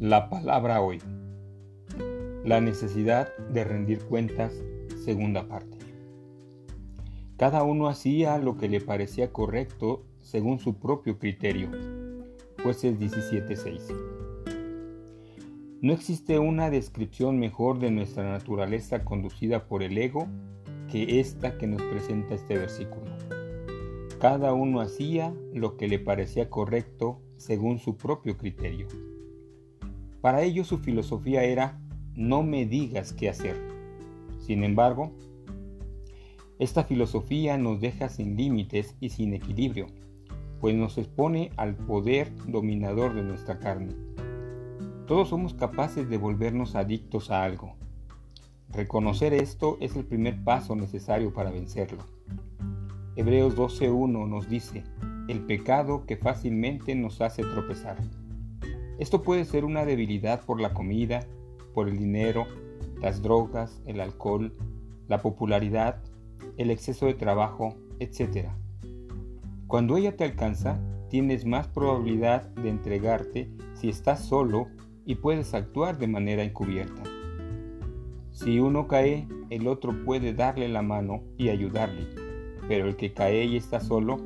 La palabra hoy. La necesidad de rendir cuentas, segunda parte. Cada uno hacía lo que le parecía correcto según su propio criterio. Jueces 17:6. No existe una descripción mejor de nuestra naturaleza conducida por el ego que esta que nos presenta este versículo. Cada uno hacía lo que le parecía correcto según su propio criterio. Para ellos su filosofía era no me digas qué hacer. Sin embargo, esta filosofía nos deja sin límites y sin equilibrio, pues nos expone al poder dominador de nuestra carne. Todos somos capaces de volvernos adictos a algo. Reconocer esto es el primer paso necesario para vencerlo. Hebreos 12.1 nos dice, el pecado que fácilmente nos hace tropezar. Esto puede ser una debilidad por la comida, por el dinero, las drogas, el alcohol, la popularidad, el exceso de trabajo, etc. Cuando ella te alcanza, tienes más probabilidad de entregarte si estás solo y puedes actuar de manera encubierta. Si uno cae, el otro puede darle la mano y ayudarle, pero el que cae y está solo,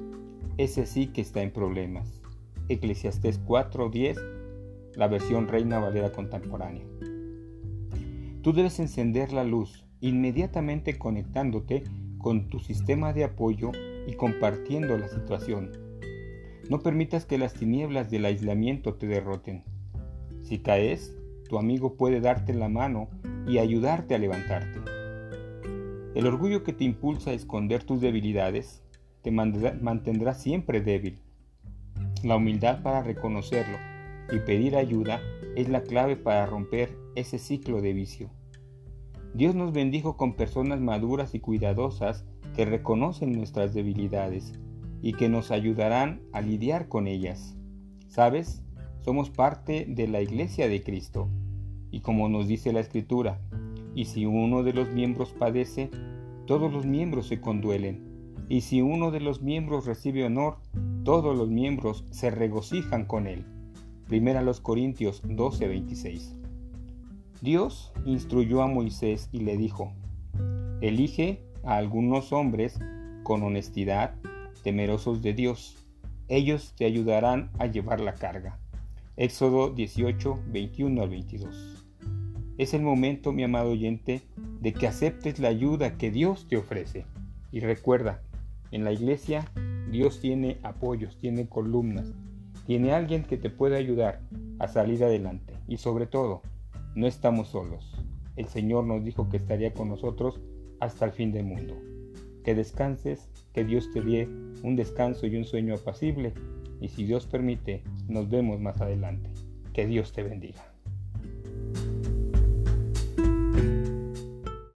ese sí que está en problemas. Eclesiastés 4:10 la versión Reina Valera contemporánea. Tú debes encender la luz inmediatamente conectándote con tu sistema de apoyo y compartiendo la situación. No permitas que las tinieblas del aislamiento te derroten. Si caes, tu amigo puede darte la mano y ayudarte a levantarte. El orgullo que te impulsa a esconder tus debilidades te mantendrá siempre débil. La humildad para reconocerlo y pedir ayuda es la clave para romper ese ciclo de vicio. Dios nos bendijo con personas maduras y cuidadosas que reconocen nuestras debilidades y que nos ayudarán a lidiar con ellas. ¿Sabes? Somos parte de la iglesia de Cristo. Y como nos dice la Escritura, y si uno de los miembros padece, todos los miembros se conduelen. Y si uno de los miembros recibe honor, todos los miembros se regocijan con él. Primera los Corintios 12:26. Dios instruyó a Moisés y le dijo, elige a algunos hombres con honestidad, temerosos de Dios. Ellos te ayudarán a llevar la carga. Éxodo 18, 21 al 22. Es el momento, mi amado oyente, de que aceptes la ayuda que Dios te ofrece. Y recuerda, en la iglesia Dios tiene apoyos, tiene columnas, tiene alguien que te puede ayudar a salir adelante. Y sobre todo, no estamos solos. El Señor nos dijo que estaría con nosotros hasta el fin del mundo. Que descanses, que Dios te dé un descanso y un sueño apacible. Y si Dios permite, nos vemos más adelante. Que Dios te bendiga.